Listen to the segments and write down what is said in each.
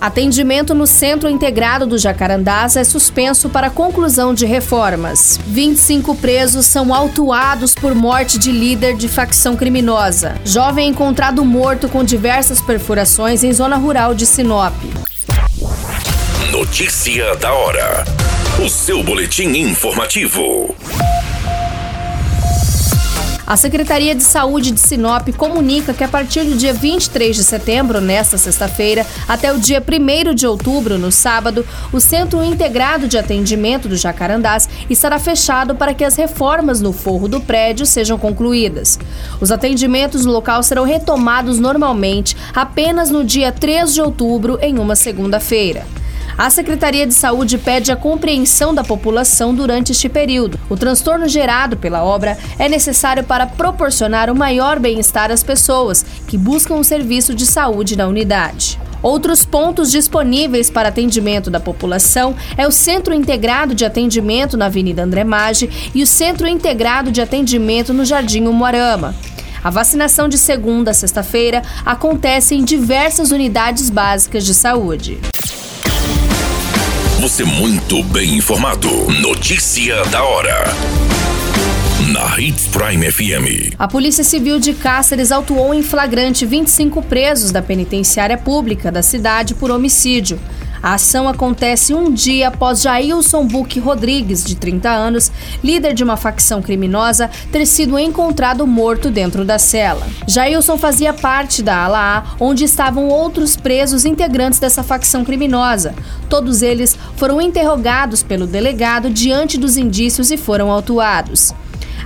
Atendimento no Centro Integrado do Jacarandás é suspenso para conclusão de reformas. 25 presos são autuados por morte de líder de facção criminosa. Jovem encontrado morto com diversas perfurações em zona rural de Sinop. Notícia da hora. O seu boletim informativo. A Secretaria de Saúde de Sinop comunica que a partir do dia 23 de setembro, nesta sexta-feira, até o dia 1 de outubro, no sábado, o Centro Integrado de Atendimento do Jacarandás estará fechado para que as reformas no forro do prédio sejam concluídas. Os atendimentos no local serão retomados normalmente apenas no dia 3 de outubro, em uma segunda-feira. A Secretaria de Saúde pede a compreensão da população durante este período. O transtorno gerado pela obra é necessário para proporcionar o maior bem-estar às pessoas que buscam um serviço de saúde na unidade. Outros pontos disponíveis para atendimento da população é o Centro Integrado de Atendimento na Avenida André Maggi e o Centro Integrado de Atendimento no Jardim Umuarama. A vacinação de segunda a sexta-feira acontece em diversas unidades básicas de saúde. Você muito bem informado. Notícia da hora. Na Hits Prime FM. A Polícia Civil de Cáceres autuou em flagrante 25 presos da penitenciária pública da cidade por homicídio. A ação acontece um dia após Jailson Buque Rodrigues, de 30 anos, líder de uma facção criminosa, ter sido encontrado morto dentro da cela. Jailson fazia parte da ala A, onde estavam outros presos integrantes dessa facção criminosa. Todos eles foram interrogados pelo delegado diante dos indícios e foram autuados.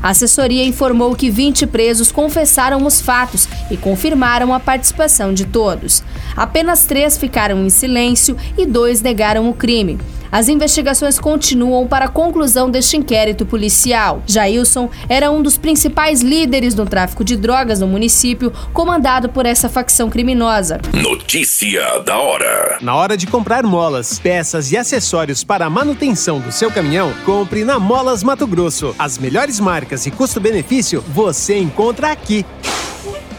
A assessoria informou que 20 presos confessaram os fatos e confirmaram a participação de todos. Apenas três ficaram em silêncio e dois negaram o crime. As investigações continuam para a conclusão deste inquérito policial. Jailson era um dos principais líderes do tráfico de drogas no município, comandado por essa facção criminosa. Notícia da hora. Na hora de comprar molas, peças e acessórios para a manutenção do seu caminhão, compre na Molas Mato Grosso. As melhores marcas e custo-benefício você encontra aqui.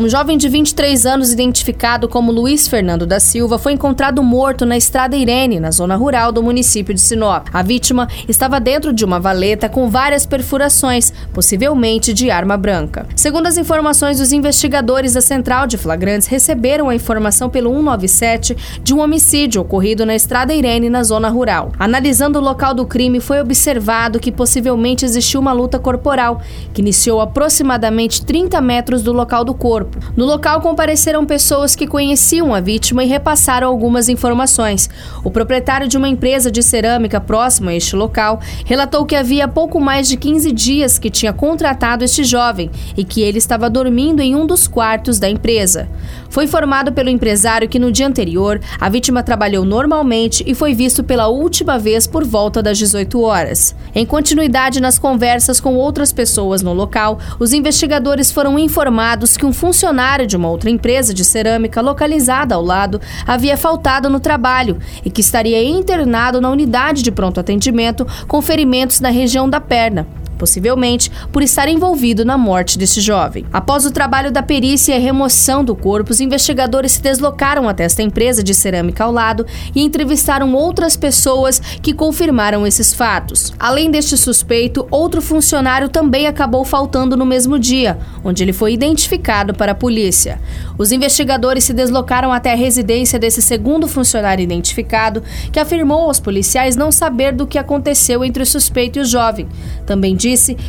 Um jovem de 23 anos, identificado como Luiz Fernando da Silva, foi encontrado morto na Estrada Irene, na zona rural do município de Sinop. A vítima estava dentro de uma valeta com várias perfurações, possivelmente de arma branca. Segundo as informações dos investigadores da Central de Flagrantes, receberam a informação pelo 197 de um homicídio ocorrido na Estrada Irene, na zona rural. Analisando o local do crime, foi observado que possivelmente existiu uma luta corporal, que iniciou aproximadamente 30 metros do local do corpo corpo. No local compareceram pessoas que conheciam a vítima e repassaram algumas informações. O proprietário de uma empresa de cerâmica próxima a este local relatou que havia pouco mais de 15 dias que tinha contratado este jovem e que ele estava dormindo em um dos quartos da empresa. Foi informado pelo empresário que no dia anterior a vítima trabalhou normalmente e foi visto pela última vez por volta das 18 horas. Em continuidade nas conversas com outras pessoas no local, os investigadores foram informados que um funcionário de uma outra empresa de cerâmica localizada ao lado havia faltado no trabalho e que estaria internado na unidade de pronto atendimento com ferimentos na região da perna. Possivelmente por estar envolvido na morte deste jovem. Após o trabalho da perícia e remoção do corpo, os investigadores se deslocaram até esta empresa de cerâmica ao lado e entrevistaram outras pessoas que confirmaram esses fatos. Além deste suspeito, outro funcionário também acabou faltando no mesmo dia, onde ele foi identificado para a polícia. Os investigadores se deslocaram até a residência desse segundo funcionário identificado, que afirmou aos policiais não saber do que aconteceu entre o suspeito e o jovem. Também disse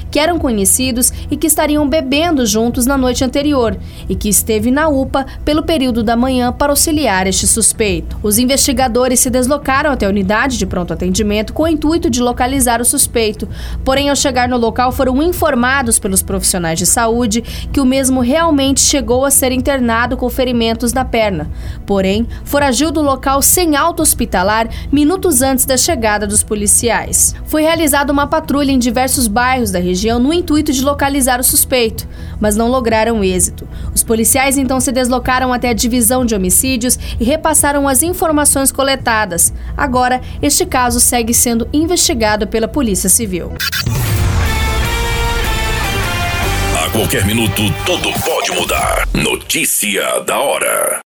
que eram conhecidos e que estariam bebendo juntos na noite anterior e que esteve na UPA pelo período da manhã para auxiliar este suspeito. Os investigadores se deslocaram até a unidade de pronto atendimento com o intuito de localizar o suspeito. Porém, ao chegar no local, foram informados pelos profissionais de saúde que o mesmo realmente chegou a ser internado com ferimentos na perna. Porém, foragiu do local sem alta hospitalar minutos antes da chegada dos policiais. Foi realizada uma patrulha em diversos bairros da região no intuito de localizar o suspeito, mas não lograram êxito. Os policiais então se deslocaram até a divisão de homicídios e repassaram as informações coletadas. Agora, este caso segue sendo investigado pela Polícia Civil. A qualquer minuto, tudo pode mudar. Notícia da hora.